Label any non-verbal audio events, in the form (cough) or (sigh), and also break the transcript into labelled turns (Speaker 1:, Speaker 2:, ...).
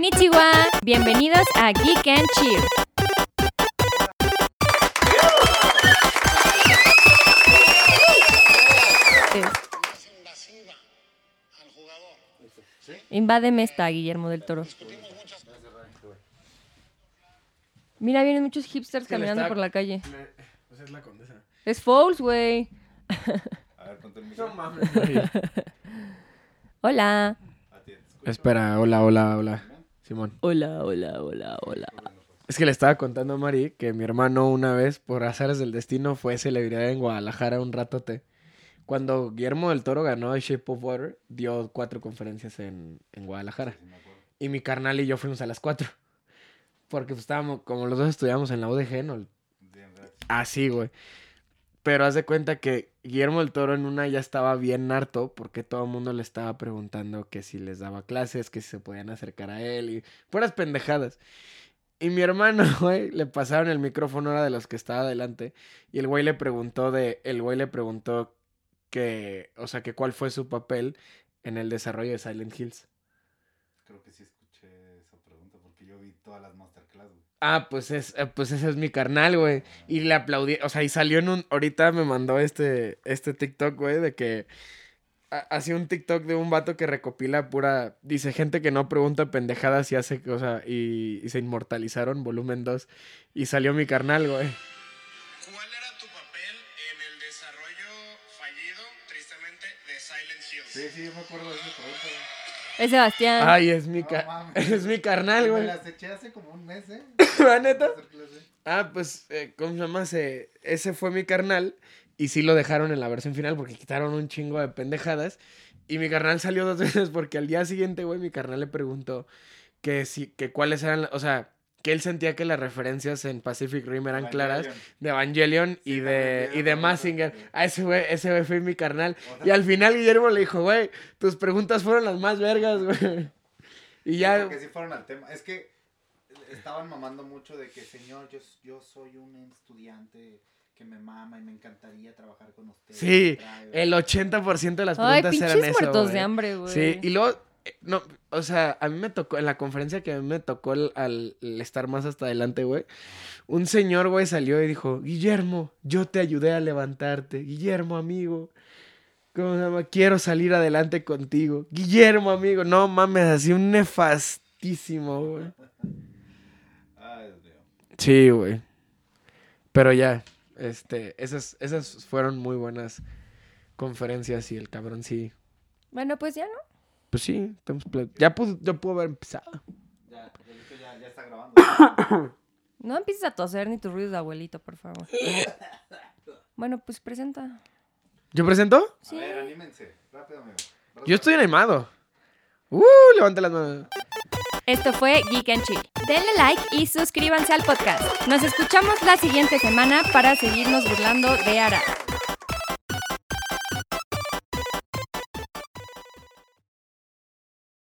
Speaker 1: Konnichiwa. Bienvenidos a Geek and Chill. Invádeme esta, Guillermo del Toro. Mira, vienen muchos hipsters
Speaker 2: le
Speaker 1: caminando
Speaker 2: está-
Speaker 1: por la calle.
Speaker 2: Pues es la condesa.
Speaker 1: Es false, güey.
Speaker 3: A ver, ponte el micro.
Speaker 2: No mames. (laughs)
Speaker 1: Hola.
Speaker 2: Espera, hola, hola, hola. Simón.
Speaker 1: Hola, hola, hola, hola.
Speaker 2: Es que le estaba contando a Mari que mi hermano una vez, por azares del destino, fue celebridad en Guadalajara un ratote. Cuando Guillermo del Toro ganó el Shape of Water, dio cuatro conferencias en, en Guadalajara. Y mi carnal y yo fuimos a las cuatro. Porque pues, estábamos, como los dos estudiamos en la UDG, ¿no? Así, güey. Pero haz de cuenta que Guillermo del Toro en una ya estaba bien harto porque todo el mundo le estaba preguntando que si les daba clases, que si se podían acercar a él y puras pendejadas. Y mi hermano, (laughs) güey, le pasaron el micrófono, era de los que estaba adelante, y el güey le preguntó de, el güey le preguntó que, o sea, que cuál fue su papel en el desarrollo de Silent Hills.
Speaker 3: Creo que sí escuché esa pregunta porque yo vi todas las masterclass, güey.
Speaker 2: Ah, pues es, eh, pues ese es mi carnal, güey. Y le aplaudí, o sea, y salió en un, ahorita me mandó este, este TikTok, güey, de que ha- hacía un TikTok de un vato que recopila pura, dice gente que no pregunta pendejadas y hace, o sea, y, y se inmortalizaron, volumen 2, y salió mi carnal, güey.
Speaker 4: ¿Cuál era tu papel en el desarrollo fallido, tristemente, de Silent Hill?
Speaker 3: Sí, sí, yo me acuerdo de esa pregunta.
Speaker 1: Es Sebastián.
Speaker 2: Ay, es mi,
Speaker 3: No
Speaker 2: ca-
Speaker 3: mames.
Speaker 2: es mi carnal,
Speaker 3: Me
Speaker 2: güey.
Speaker 3: las eché hace como un mes, ¿eh? (laughs)
Speaker 2: ¿La neta? Ah, pues, eh, ¿cómo se llama? Se- ese fue mi carnal. Y sí lo dejaron en la versión final porque quitaron un chingo de pendejadas. Y mi carnal salió dos (laughs) veces porque al día siguiente, güey, mi carnal le preguntó que si, que cuáles eran, o sea, que él sentía que las referencias en Pacific Rim eran claras de Evangelion y de, y de Massinger. A ese güey, ese güey fue mi carnal. Y al final Guillermo le dijo, güey, tus preguntas fueron las más vergas, güey. (laughs) Y
Speaker 3: sí,
Speaker 2: ya,
Speaker 3: Porque sí fueron al tema. Es que estaban mamando mucho de que, señor, yo, yo soy un estudiante que me mama y me encantaría trabajar con usted.
Speaker 2: Sí, el 80% de las preguntas eran eso,
Speaker 1: muertos
Speaker 2: güey.
Speaker 1: de hambre, güey.
Speaker 2: Sí, y luego, no, o sea, a mí me tocó, en la conferencia que a mí me tocó el- al el estar más hasta adelante, güey, un señor, güey, salió y dijo, Guillermo, yo te ayudé a levantarte, Guillermo, amigo, ¿cómo se llama? Quiero salir adelante contigo, Guillermo, amigo, no mames, así un nefastísimo, güey. Sí, güey. Pero ya, este, esas, esas fueron muy buenas conferencias y el cabrón sí.
Speaker 1: Bueno, pues ya no.
Speaker 2: Pues sí, estamos ya pudo, ya pudo haber empezado.
Speaker 3: Ya, porque ya, ya está grabando. (coughs)
Speaker 1: No empieces a toser ni tus ruidos de abuelito, por favor. bueno, pues presenta.
Speaker 2: ¿Yo presento?
Speaker 1: Sí.
Speaker 3: A ver, anímense. Rápido, amigo.
Speaker 2: Yo estoy animado. Uh, levante las manos.
Speaker 1: Esto fue Geek and Chill. Denle like y suscríbanse al podcast. Nos escuchamos la siguiente semana para seguirnos burlando de Ara.